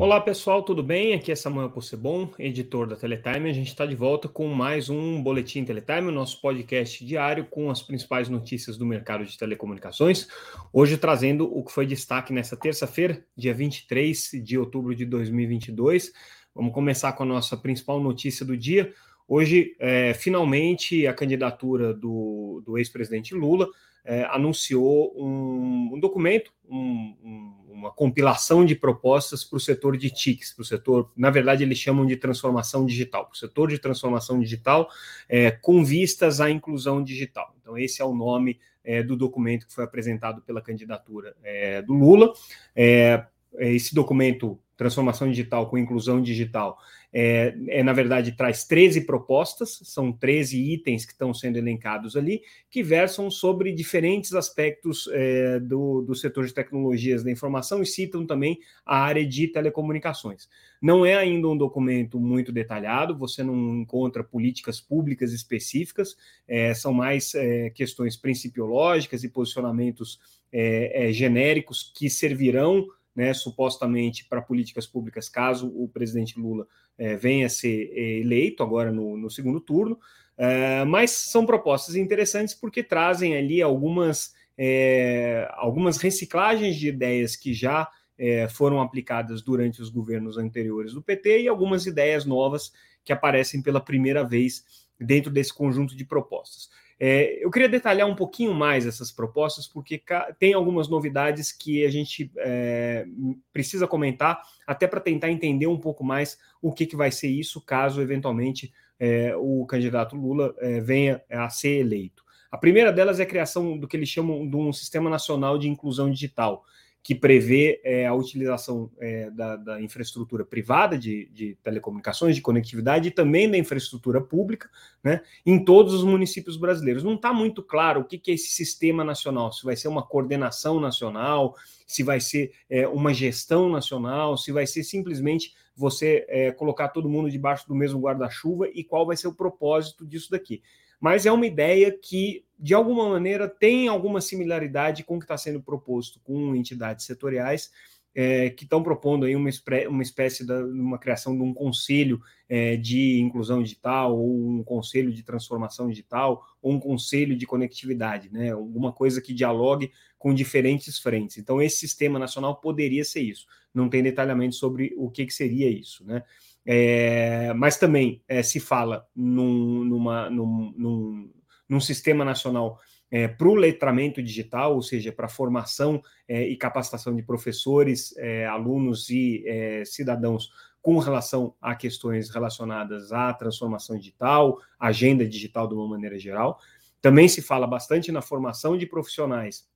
Olá pessoal, tudo bem? Aqui é Samuel Possebon, editor da Teletime. A gente está de volta com mais um Boletim Teletime, o nosso podcast diário com as principais notícias do mercado de telecomunicações. Hoje trazendo o que foi destaque nessa terça-feira, dia 23 de outubro de 2022. Vamos começar com a nossa principal notícia do dia. Hoje, é, finalmente, a candidatura do, do ex-presidente Lula é, anunciou um, um documento, um, um, uma compilação de propostas para o setor de TICs, para o setor, na verdade, eles chamam de transformação digital, para o setor de transformação digital, é, com vistas à inclusão digital. Então, esse é o nome é, do documento que foi apresentado pela candidatura é, do Lula. É, esse documento, Transformação Digital com Inclusão Digital, é, é, na verdade, traz 13 propostas, são 13 itens que estão sendo elencados ali, que versam sobre diferentes aspectos é, do, do setor de tecnologias da informação e citam também a área de telecomunicações. Não é ainda um documento muito detalhado, você não encontra políticas públicas específicas, é, são mais é, questões principiológicas e posicionamentos é, é, genéricos que servirão né, supostamente para políticas públicas, caso o presidente Lula é, venha a ser é, eleito agora no, no segundo turno. É, mas são propostas interessantes porque trazem ali algumas, é, algumas reciclagens de ideias que já é, foram aplicadas durante os governos anteriores do PT e algumas ideias novas que aparecem pela primeira vez dentro desse conjunto de propostas. É, eu queria detalhar um pouquinho mais essas propostas, porque tem algumas novidades que a gente é, precisa comentar, até para tentar entender um pouco mais o que, que vai ser isso, caso eventualmente é, o candidato Lula é, venha a ser eleito. A primeira delas é a criação do que eles chamam de um Sistema Nacional de Inclusão Digital que prevê é, a utilização é, da, da, infraestrutura privada de, de, telecomunicações, de conectividade e também da infraestrutura pública, né, em todos os municípios brasileiros. Não está muito claro o que, que, é esse sistema nacional, se vai ser uma coordenação nacional, se vai ser é, uma gestão nacional, se vai ser simplesmente você é, colocar todo mundo debaixo do mesmo guarda-chuva e qual vai ser o propósito disso daqui mas é uma ideia que, de alguma maneira, tem alguma similaridade com o que está sendo proposto com entidades setoriais é, que estão propondo aí uma, uma espécie de uma criação de um conselho é, de inclusão digital, ou um conselho de transformação digital, ou um conselho de conectividade, né? Alguma coisa que dialogue com diferentes frentes. Então, esse sistema nacional poderia ser isso. Não tem detalhamento sobre o que, que seria isso, né? É, mas também é, se fala num, numa, num, num, num sistema nacional é, para o letramento digital, ou seja, para a formação é, e capacitação de professores, é, alunos e é, cidadãos com relação a questões relacionadas à transformação digital, agenda digital de uma maneira geral. Também se fala bastante na formação de profissionais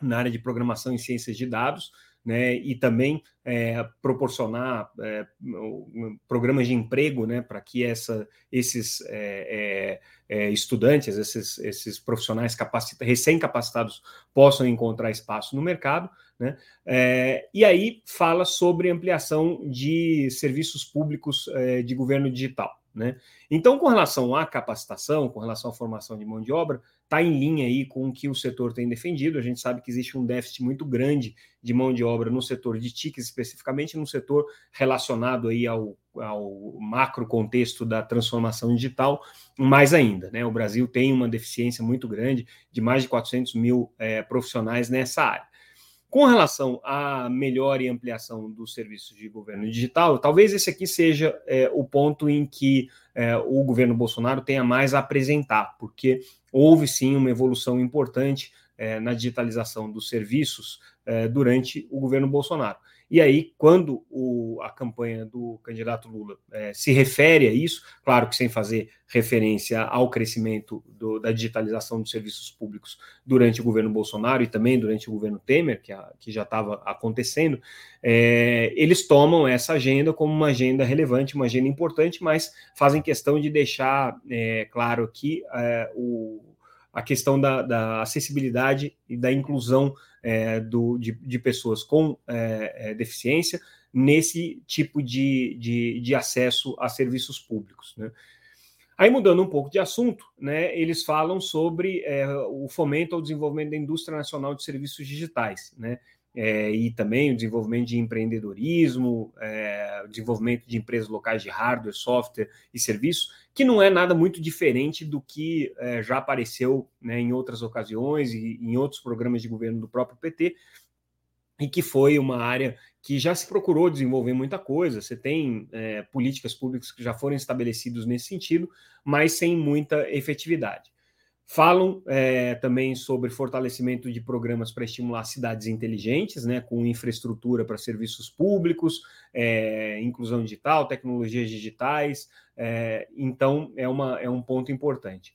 na área de programação e ciências de dados, né, e também é, proporcionar é, programas de emprego né, para que essa, esses é, é, é estudantes, esses, esses profissionais recém-capacitados possam encontrar espaço no mercado. Né, é, e aí fala sobre ampliação de serviços públicos de governo digital. Né? Então, com relação à capacitação, com relação à formação de mão de obra, está em linha aí com o que o setor tem defendido. A gente sabe que existe um déficit muito grande de mão de obra no setor de TICs, especificamente no setor relacionado aí ao, ao macro contexto da transformação digital, mais ainda. Né? O Brasil tem uma deficiência muito grande de mais de 400 mil é, profissionais nessa área. Com relação à melhor e ampliação dos serviços de governo digital, talvez esse aqui seja é, o ponto em que é, o governo Bolsonaro tenha mais a apresentar, porque houve sim uma evolução importante é, na digitalização dos serviços é, durante o governo Bolsonaro. E aí, quando o, a campanha do candidato Lula é, se refere a isso, claro que sem fazer referência ao crescimento do, da digitalização dos serviços públicos durante o governo Bolsonaro e também durante o governo Temer, que, a, que já estava acontecendo, é, eles tomam essa agenda como uma agenda relevante, uma agenda importante, mas fazem questão de deixar claro que o a questão da, da acessibilidade e da inclusão é, do, de, de, pessoas com é, é, deficiência nesse tipo de, de, de, acesso a serviços públicos. Né? Aí, mudando um pouco de assunto, né, eles falam sobre é, o fomento ao desenvolvimento da indústria nacional de serviços digitais. Né? é, e também o desenvolvimento de empreendedorismo, é, o desenvolvimento de empresas locais de hardware, software e serviços, que não é nada muito diferente do que é, já apareceu né, em outras ocasiões e em outros programas de governo do próprio PT, e que foi uma área que já se procurou desenvolver muita coisa. Você tem é, políticas públicas que já foram estabelecidas nesse sentido, mas sem muita efetividade. Falam é, também sobre fortalecimento de programas para estimular cidades inteligentes, né, com infraestrutura para serviços públicos, é, inclusão digital, tecnologias digitais. É, então, é, uma, é um ponto importante.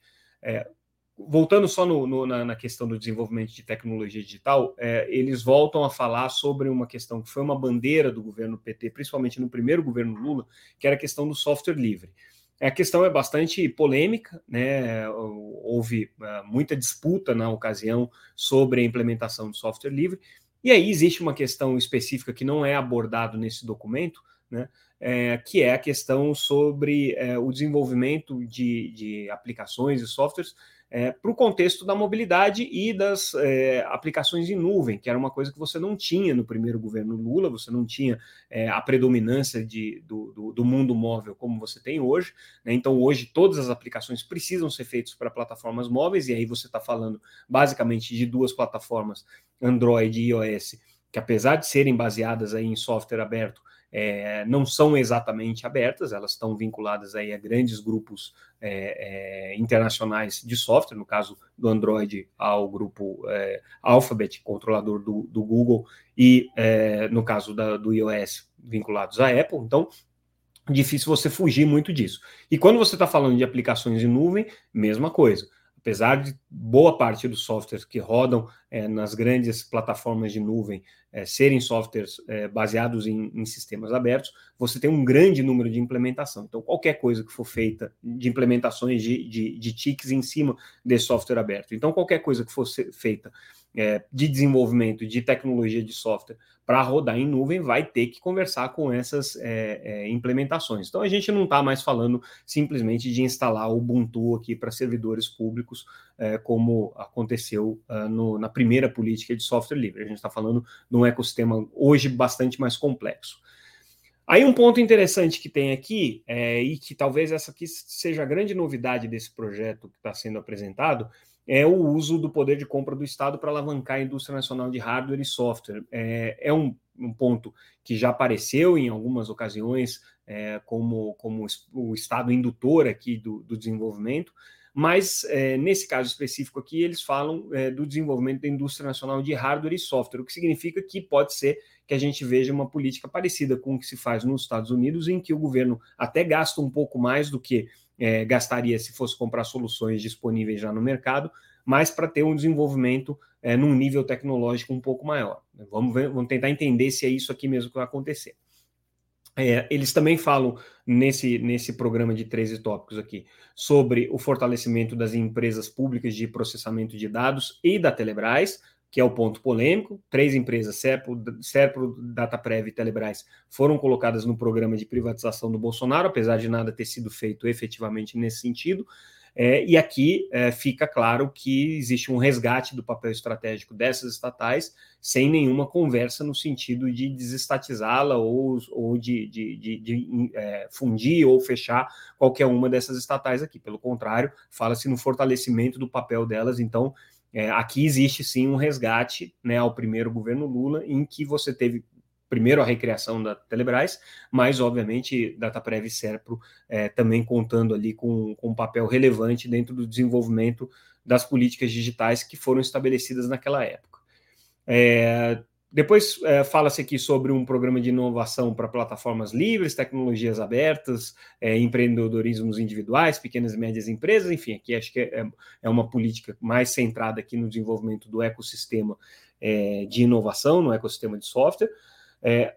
Voltando só no, no, na, na, questão do desenvolvimento de tecnologia digital, é, eles voltam a falar sobre uma questão que foi uma bandeira do governo PT, principalmente no primeiro governo Lula, que era a questão do software livre. A questão é bastante polêmica, né? Houve uh, muita disputa na ocasião sobre a implementação do software livre, e aí existe uma questão específica que não é abordado nesse documento, né? É, que é a questão sobre é, o desenvolvimento de, de aplicações e softwares é, para o contexto da mobilidade e das é, aplicações em nuvem, que era uma coisa que você não tinha no primeiro governo Lula, você não tinha é, a predominância de, do, do, do, mundo móvel como você tem hoje. Né? Então, hoje, todas as aplicações precisam ser feitas para plataformas móveis, e aí você está falando basicamente de duas plataformas, Android e iOS, que apesar de serem baseadas aí em software aberto, é, não são exatamente abertas, elas estão vinculadas aí a grandes grupos é, é, internacionais de software, no caso do Android ao grupo é, Alphabet, controlador do, do Google, e é, no caso da, do iOS, vinculados à Apple. Então, difícil você fugir muito disso. E quando você está falando de aplicações em nuvem, mesma coisa apesar de boa parte dos softwares que rodam é, nas grandes plataformas de nuvem é, serem softwares é, baseados em, em, sistemas abertos, você tem um grande número de implementação. Então, qualquer coisa que for feita de implementações de, de, de tics em cima desse software aberto, então qualquer coisa que fosse feita é, de desenvolvimento de tecnologia de software para rodar em nuvem vai ter que conversar com essas é, é, implementações. Então a gente não está mais falando simplesmente de instalar o Ubuntu aqui para servidores públicos, é, como aconteceu uh, no, na primeira política de software livre. A gente está falando de um ecossistema hoje bastante mais complexo. Aí um ponto interessante que tem aqui, é, e que talvez essa aqui seja a grande novidade desse projeto que está sendo apresentado, é o uso do poder de compra do Estado para alavancar a indústria nacional de hardware e software. É, é um, um, ponto que já apareceu em algumas ocasiões é, como, como o Estado indutor aqui do, do desenvolvimento, mas é, nesse caso específico aqui eles falam é, do desenvolvimento da indústria nacional de hardware e software, o que significa que pode ser que a gente veja uma política parecida com o que se faz nos Estados Unidos, em que o governo até gasta um pouco mais do que é, gastaria se fosse comprar soluções disponíveis já no mercado, mas para ter um desenvolvimento é, num nível tecnológico um pouco maior. Vamos, ver, vamos tentar entender se é isso aqui mesmo que vai acontecer. É, eles também falam nesse, nesse programa de 13 tópicos aqui sobre o fortalecimento das empresas públicas de processamento de dados e da Telebrás, que é o ponto polêmico. Três empresas, Serpro, Serpro Dataprev e Telebrás, foram colocadas no programa de privatização do Bolsonaro, apesar de nada ter sido feito efetivamente nesse sentido. É, e aqui é, fica claro que existe um resgate do papel estratégico dessas estatais, sem nenhuma conversa no sentido de desestatizá-la ou, ou de, de, de, de é, fundir ou fechar qualquer uma dessas estatais aqui. Pelo contrário, fala-se no fortalecimento do papel delas. Então, é, aqui existe sim um resgate né, ao primeiro governo Lula, em que você teve primeiro a recriação da Telebrás, mas obviamente Dataprev e Serpro é, também contando ali com, com um papel relevante dentro do desenvolvimento das políticas digitais que foram estabelecidas naquela época. É, depois é, fala-se aqui sobre um programa de inovação para plataformas livres, tecnologias abertas, é, empreendedorismos individuais, pequenas e médias empresas, enfim, aqui acho que é, é uma política mais centrada aqui no desenvolvimento do ecossistema é, de inovação, no ecossistema de software. É,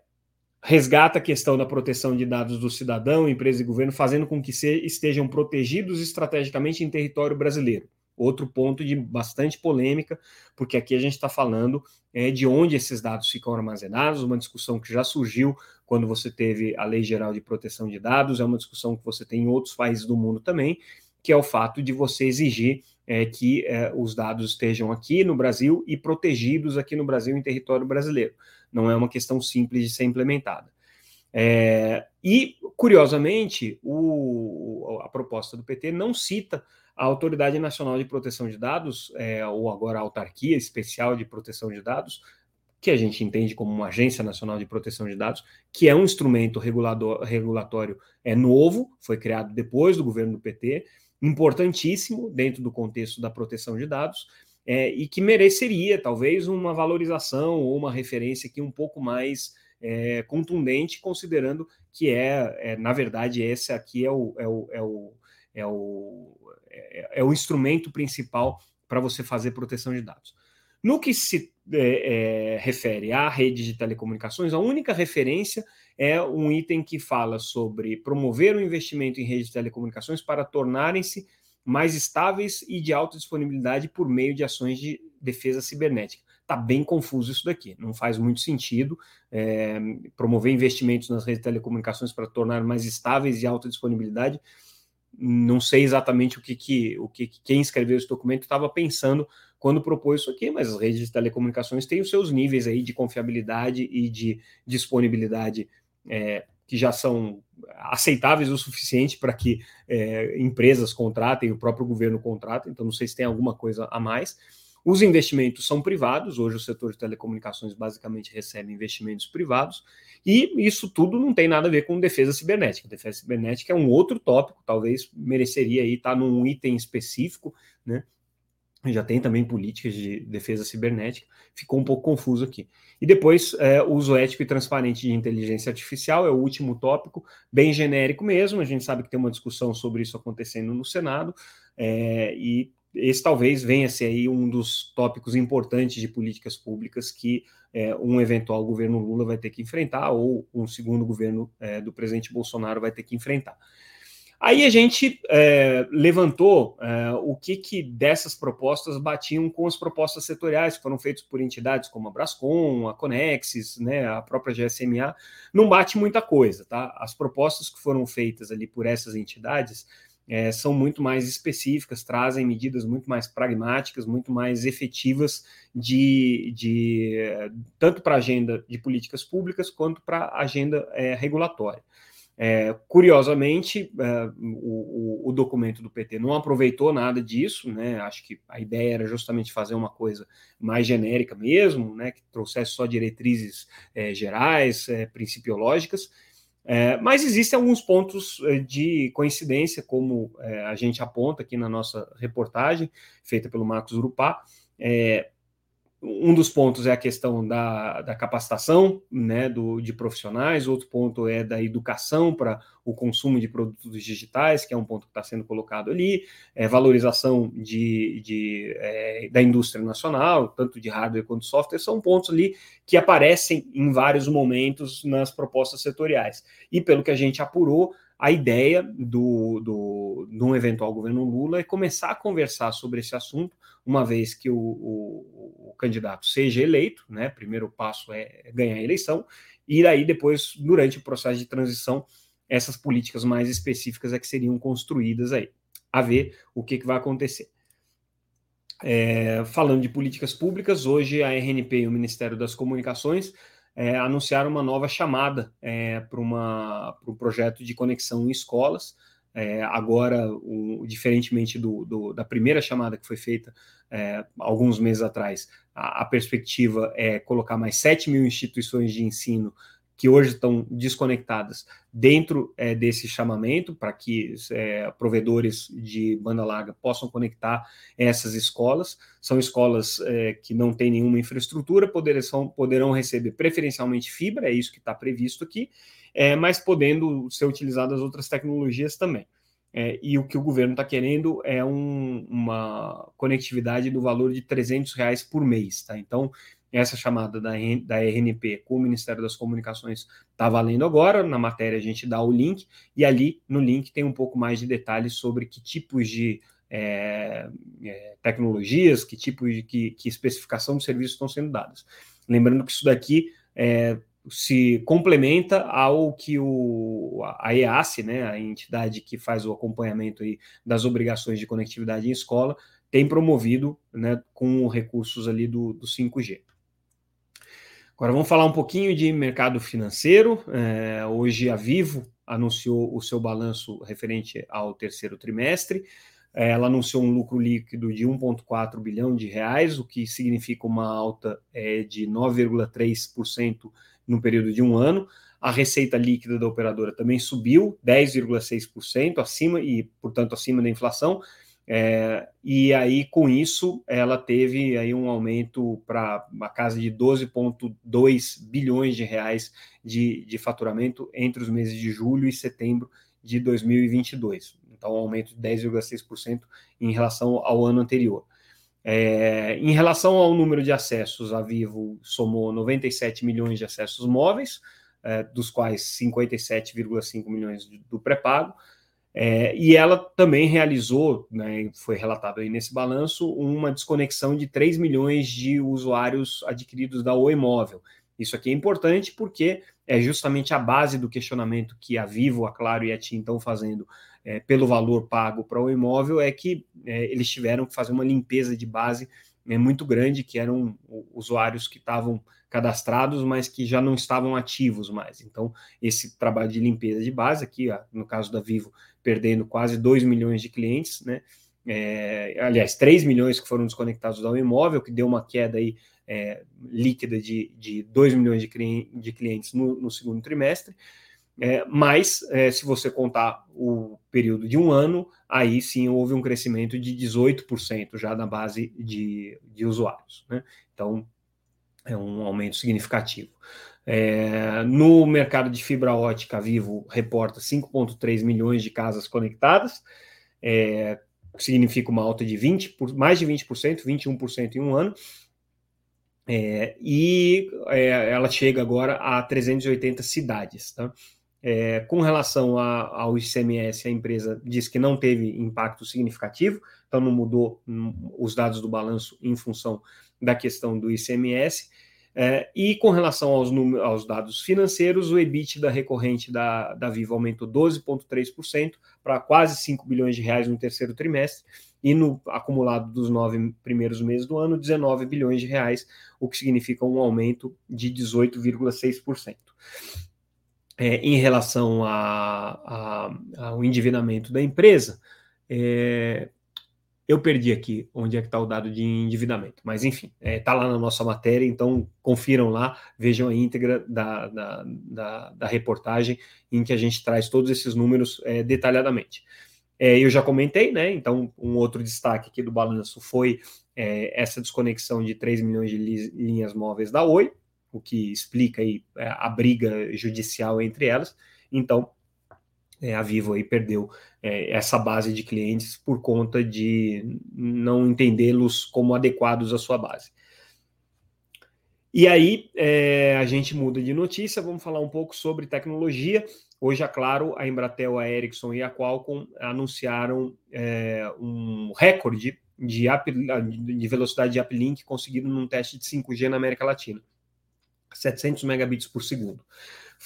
resgata a questão da proteção de dados do cidadão, empresa e governo, fazendo com que se, estejam protegidos estrategicamente em território brasileiro. Outro ponto de bastante polêmica, porque aqui a gente está falando é, de onde esses dados ficam armazenados, uma discussão que já surgiu quando você teve a Lei Geral de Proteção de Dados, é uma discussão que você tem em outros países do mundo também, que é o fato de você exigir é, que é, os dados estejam aqui no Brasil e protegidos aqui no Brasil, em território brasileiro. Não é uma questão simples de ser implementada. É, e, curiosamente, o, a proposta do PT não cita a Autoridade Nacional de Proteção de Dados, é, ou agora a Autarquia Especial de Proteção de Dados, que a gente entende como uma Agência Nacional de Proteção de Dados, que é um instrumento regulatório é novo, foi criado depois do governo do PT, importantíssimo dentro do contexto da proteção de dados, é, e que mereceria talvez uma valorização ou uma referência aqui um pouco mais é, contundente, considerando que é, é, na verdade, esse aqui é o, é o, é o, é o, é, é o instrumento principal para você fazer proteção de dados. No que se é, é, refere à rede de telecomunicações, a única referência é um item que fala sobre promover o investimento em rede de telecomunicações para tornarem-se mais estáveis e de alta disponibilidade por meio de ações de defesa cibernética. Está bem confuso isso daqui, não faz muito sentido é, promover investimentos nas redes de telecomunicações para tornar mais estáveis e alta disponibilidade. Não sei exatamente o que, que, o que quem escreveu esse documento estava pensando quando propôs isso aqui, mas as redes de telecomunicações têm os seus níveis aí de confiabilidade e de disponibilidade é, que já são aceitáveis o suficiente para que é, empresas contratem, o próprio governo contrata, então não sei se tem alguma coisa a mais. Os investimentos são privados, hoje o setor de telecomunicações basicamente recebe investimentos privados, e isso tudo não tem nada a ver com defesa cibernética. Defesa cibernética é um outro tópico, talvez mereceria aí estar num item específico, né? já tem também políticas de defesa cibernética, ficou um pouco confuso aqui. E depois, é, uso ético e transparente de inteligência artificial é o último tópico, bem genérico mesmo, a gente sabe que tem uma discussão sobre isso acontecendo no Senado, é, e esse talvez venha a ser aí um dos tópicos importantes de políticas públicas que é, um eventual governo Lula vai ter que enfrentar, ou um segundo governo é, do presidente Bolsonaro vai ter que enfrentar. Aí a gente é, levantou é, o que, que dessas propostas batiam com as propostas setoriais que foram feitas por entidades como a Brascom, a Conexis, né, a própria GSMA. Não bate muita coisa, tá? As propostas que foram feitas ali por essas entidades é, são muito mais específicas, trazem medidas muito mais pragmáticas, muito mais efetivas de, de tanto para a agenda de políticas públicas quanto para a agenda é, regulatória. É, curiosamente, é, o, o, documento do PT não aproveitou nada disso, né? Acho que a ideia era justamente fazer uma coisa mais genérica mesmo, né? Que trouxesse só diretrizes gerais, principiológicas. É, mas existem alguns pontos é, de coincidência, como a gente aponta aqui na nossa reportagem, feita pelo Marcos Urupá. É, um dos pontos é a questão da, da capacitação né, do, de profissionais, outro ponto é da educação para o consumo de produtos digitais, que é um ponto que está sendo colocado ali, é, valorização de, de é, da indústria nacional, tanto de hardware quanto de software, são pontos ali que aparecem em vários momentos nas propostas setoriais. E pelo que a gente apurou, a ideia do, do, de um eventual governo Lula é começar a conversar sobre esse assunto, uma vez que o, o, o candidato seja eleito, né? Primeiro passo é ganhar a eleição, e aí depois, durante o processo de transição, essas políticas mais específicas é que seriam construídas aí. A ver o que, que vai acontecer. É, falando de políticas públicas, hoje a RNP e o Ministério das Comunicações é, anunciaram uma nova chamada é, para um projeto de conexão em escolas. É, agora, o, diferentemente do, do, da primeira chamada que foi feita é, alguns meses atrás, a, a, perspectiva é colocar mais 7 mil instituições de ensino que hoje estão desconectadas dentro é, desse chamamento para que é, provedores de banda larga possam conectar essas escolas. São escolas é, que não têm nenhuma infraestrutura, poderão, poderão receber preferencialmente fibra, é isso que está previsto aqui, é, mas podendo ser utilizadas outras tecnologias também. É, e o que o governo está querendo é um, uma conectividade do valor de 300 reais por mês. Tá? Então, essa chamada da, da RNP com o Ministério das Comunicações está valendo agora. Na matéria a gente dá o link, e ali no link tem um pouco mais de detalhes sobre que tipos de é, é, tecnologias, que tipo de que, que especificação de serviços estão sendo dados. Lembrando que isso daqui é, se complementa ao que o, a EAC, né, a entidade que faz o acompanhamento aí das obrigações de conectividade em escola, tem promovido né, com recursos ali do, do 5G. Agora vamos falar um pouquinho de mercado financeiro. É, hoje a Vivo anunciou o seu balanço referente ao terceiro trimestre. É, ela anunciou um lucro líquido de 1,4 bilhão de reais, o que significa uma alta é, de 9,3% no período de um ano. A receita líquida da operadora também subiu 10,6%, acima e, portanto, acima da inflação. É, e aí, com isso, ela teve aí um aumento para uma casa de 12,2 bilhões de reais de, de faturamento entre os meses de julho e setembro de 2022. Então, um aumento de 10,6% em relação ao ano anterior. É, em relação ao número de acessos, a Vivo somou 97 milhões de acessos móveis, é, dos quais 57,5 milhões do pré-pago, é, e ela também realizou, né, foi relatado aí nesse balanço, uma desconexão de 3 milhões de usuários adquiridos da Oi Móvel. Isso aqui é importante porque é justamente a base do questionamento que a Vivo, a Claro e a TIM estão fazendo é, pelo valor pago para o imóvel é que é, eles tiveram que fazer uma limpeza de base é, muito grande, que eram usuários que estavam cadastrados, mas que já não estavam ativos mais. Então, esse trabalho de limpeza de base, aqui, no caso da Vivo, perdendo quase 2 milhões de clientes, né? É, aliás, 3 milhões que foram desconectados ao imóvel, que deu uma queda aí é, líquida de, de 2 milhões de, de clientes no, no segundo trimestre. É, mas, é, se você contar o período de um ano, aí sim houve um crescimento de 18% já na base de, de usuários. Né? Então, é um aumento significativo. É, no mercado de fibra ótica, Vivo reporta 5,3 milhões de casas conectadas, é, significa uma alta de 20, por, mais de 20%, 21% em um ano. É, e é, ela chega agora a 380 cidades. Tá? É, com relação a, ao ICMS, a empresa diz que não teve impacto significativo, então não mudou hum, os dados do balanço em função da questão do ICMS. É, e com relação aos, aos, dados financeiros, o EBITDA recorrente da, da Vivo aumentou 12,3% para quase 5 bilhões de reais no terceiro trimestre, e no acumulado dos nove primeiros meses do ano, 19 bilhões de reais, o que significa um aumento de 18,6% é, em relação a, a, ao endividamento da empresa, é, eu perdi aqui onde é que está o dado de endividamento, mas enfim, está é, tá lá na nossa matéria, então confiram lá, vejam a íntegra da, da, da, da reportagem em que a gente traz todos esses números é, detalhadamente. É, eu já comentei, né? Então, um outro destaque aqui do balanço foi é, essa desconexão de 3 milhões de linhas móveis da Oi, o que explica aí é, a briga judicial entre elas. Então, a Vivo aí perdeu é, essa base de clientes por conta de não entendê-los como adequados à sua base. E aí é, a gente muda de notícia, vamos falar um pouco sobre tecnologia. Hoje, é claro, a Embratel, a Ericsson e a Qualcomm anunciaram é, um recorde de, de velocidade de uplink conseguido num teste de 5G na América Latina. 700 megabits por segundo.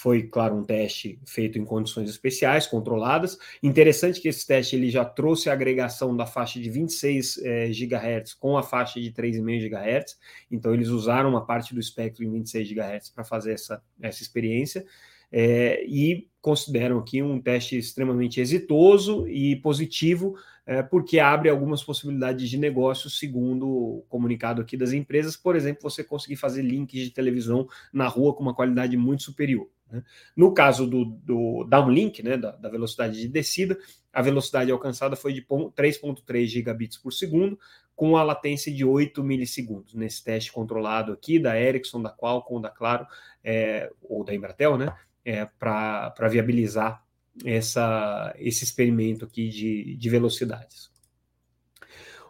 Foi, claro, um teste feito em condições especiais, controladas. Interessante que esse teste ele já trouxe a agregação da faixa de 26 eh, GHz com a faixa de 3,5 GHz. Então, eles usaram uma parte do espectro em 26 GHz para fazer essa, essa experiência. É, e consideram aqui um teste extremamente exitoso e positivo, é, porque abre algumas possibilidades de negócio, segundo o comunicado aqui das empresas. Por exemplo, você conseguir fazer links de televisão na rua com uma qualidade muito superior. Né? No caso do, do downlink, né, da, da, velocidade de descida, a velocidade alcançada foi de 3,3 gigabits por segundo, com a latência de 8 milissegundos. Nesse teste controlado aqui da Ericsson, da Qualcomm, da Claro, é, ou da Embratel, né? é, para viabilizar essa, esse experimento aqui de, de velocidades.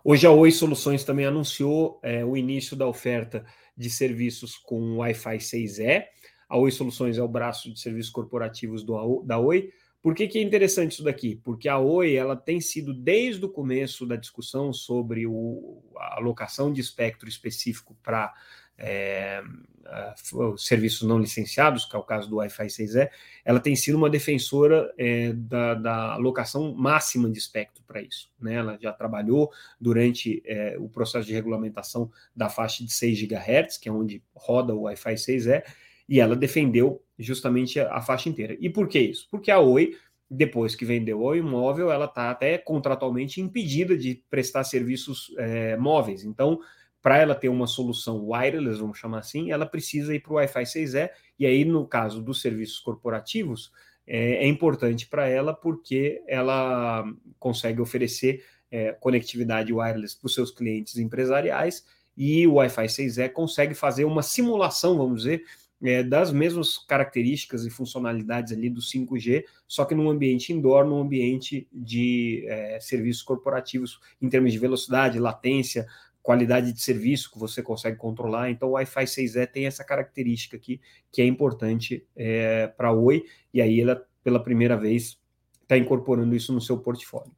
Hoje a Oi Soluções também anunciou é, o início da oferta de serviços com Wi-Fi 6E. A Oi Soluções é o braço de serviços corporativos do, da Oi. Por que, que é interessante isso daqui? Porque a Oi ela tem sido, desde o começo da discussão sobre o, a alocação de espectro específico para é, serviços não licenciados, que é o caso do Wi-Fi 6E, ela tem sido uma defensora é, da, da, alocação máxima de espectro para isso. Né? Ela já trabalhou durante é, o processo de regulamentação da faixa de 6 GHz, que é onde roda o Wi-Fi 6E, e ela defendeu justamente a, a faixa inteira. E por que isso? Porque a Oi depois que vendeu o imóvel, ela está até contratualmente impedida de prestar serviços é, móveis. Então, para ela ter uma solução wireless, vamos chamar assim, ela precisa ir para o Wi-Fi 6E, e aí, no caso dos serviços corporativos, é, é importante para ela porque ela consegue oferecer é, conectividade wireless para os seus clientes empresariais e o Wi-Fi 6E consegue fazer uma simulação, vamos dizer, é, das mesmas características e funcionalidades ali do 5G, só que num ambiente indoor, num ambiente de é, serviços corporativos em termos de velocidade, latência, qualidade de serviço que você consegue controlar. Então, o Wi-Fi 6E tem essa característica aqui que é importante é, para a Oi, e aí ela, pela primeira vez, está incorporando isso no seu portfólio.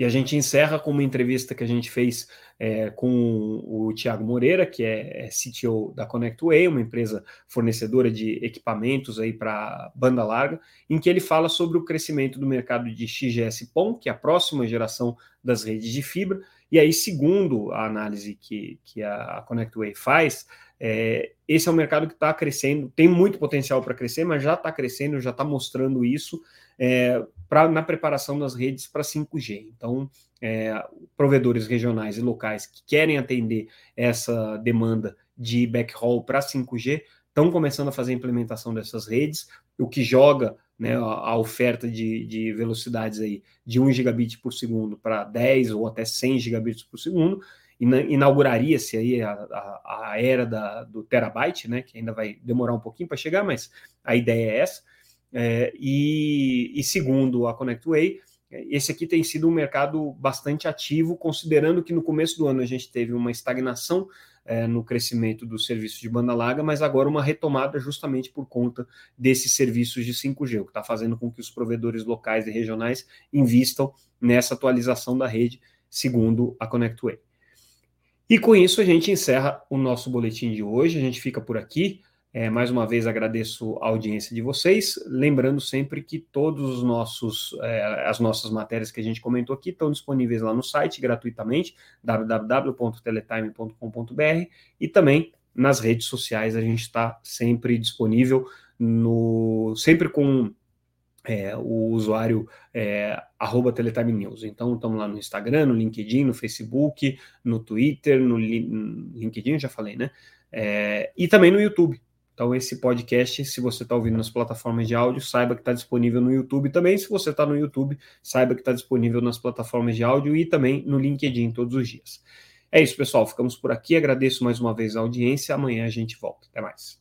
E a gente encerra com uma entrevista que a gente fez é, com o Tiago Moreira, que é, é CTO da ConnectWay, uma empresa fornecedora de equipamentos aí para banda larga, em que ele fala sobre o crescimento do mercado de XGS-PON, que é a próxima geração das redes de fibra. E aí, segundo a análise que, que a ConnectWay faz, é, esse é um mercado que está crescendo, tem muito potencial para crescer, mas já está crescendo, já está mostrando isso é, pra, na preparação das redes para 5G. Então, é, provedores regionais e locais que querem atender essa demanda de backhaul para 5G estão começando a fazer a implementação dessas redes, o que joga né, a, a, oferta de, de, velocidades aí de 1 gigabit por segundo para 10 ou até 100 gigabits por segundo, inauguraria-se aí a, a, a era da, do terabyte, né, que ainda vai demorar um pouquinho para chegar, mas a ideia é essa. É, e, e, segundo a ConnectWay, esse aqui tem sido um mercado bastante ativo, considerando que no começo do ano a gente teve uma estagnação é, no crescimento dos serviços de banda larga, mas agora uma retomada justamente por conta desses serviços de 5G, o que está fazendo com que os provedores locais e regionais invistam nessa atualização da rede, segundo a ConnectWay. E com isso a gente encerra o nosso boletim de hoje, a gente fica por aqui. É, mais uma vez agradeço a audiência de vocês, lembrando sempre que todos os nossos é, as nossas matérias que a gente comentou aqui estão disponíveis lá no site gratuitamente www.teletime.com.br e também nas redes sociais a gente está sempre disponível no sempre com é, o usuário é, arroba Teletime News. Então, estamos lá no Instagram, no LinkedIn, no Facebook, no Twitter, no, LinkedIn, já falei, né? É, e também no YouTube. Então, esse podcast, se você está ouvindo nas plataformas de áudio, saiba que está disponível no YouTube também. Se você está no YouTube, saiba que está disponível nas plataformas de áudio e também no LinkedIn todos os dias. É isso, pessoal. Ficamos por aqui. Agradeço mais uma vez a audiência. Amanhã a gente volta. Até mais.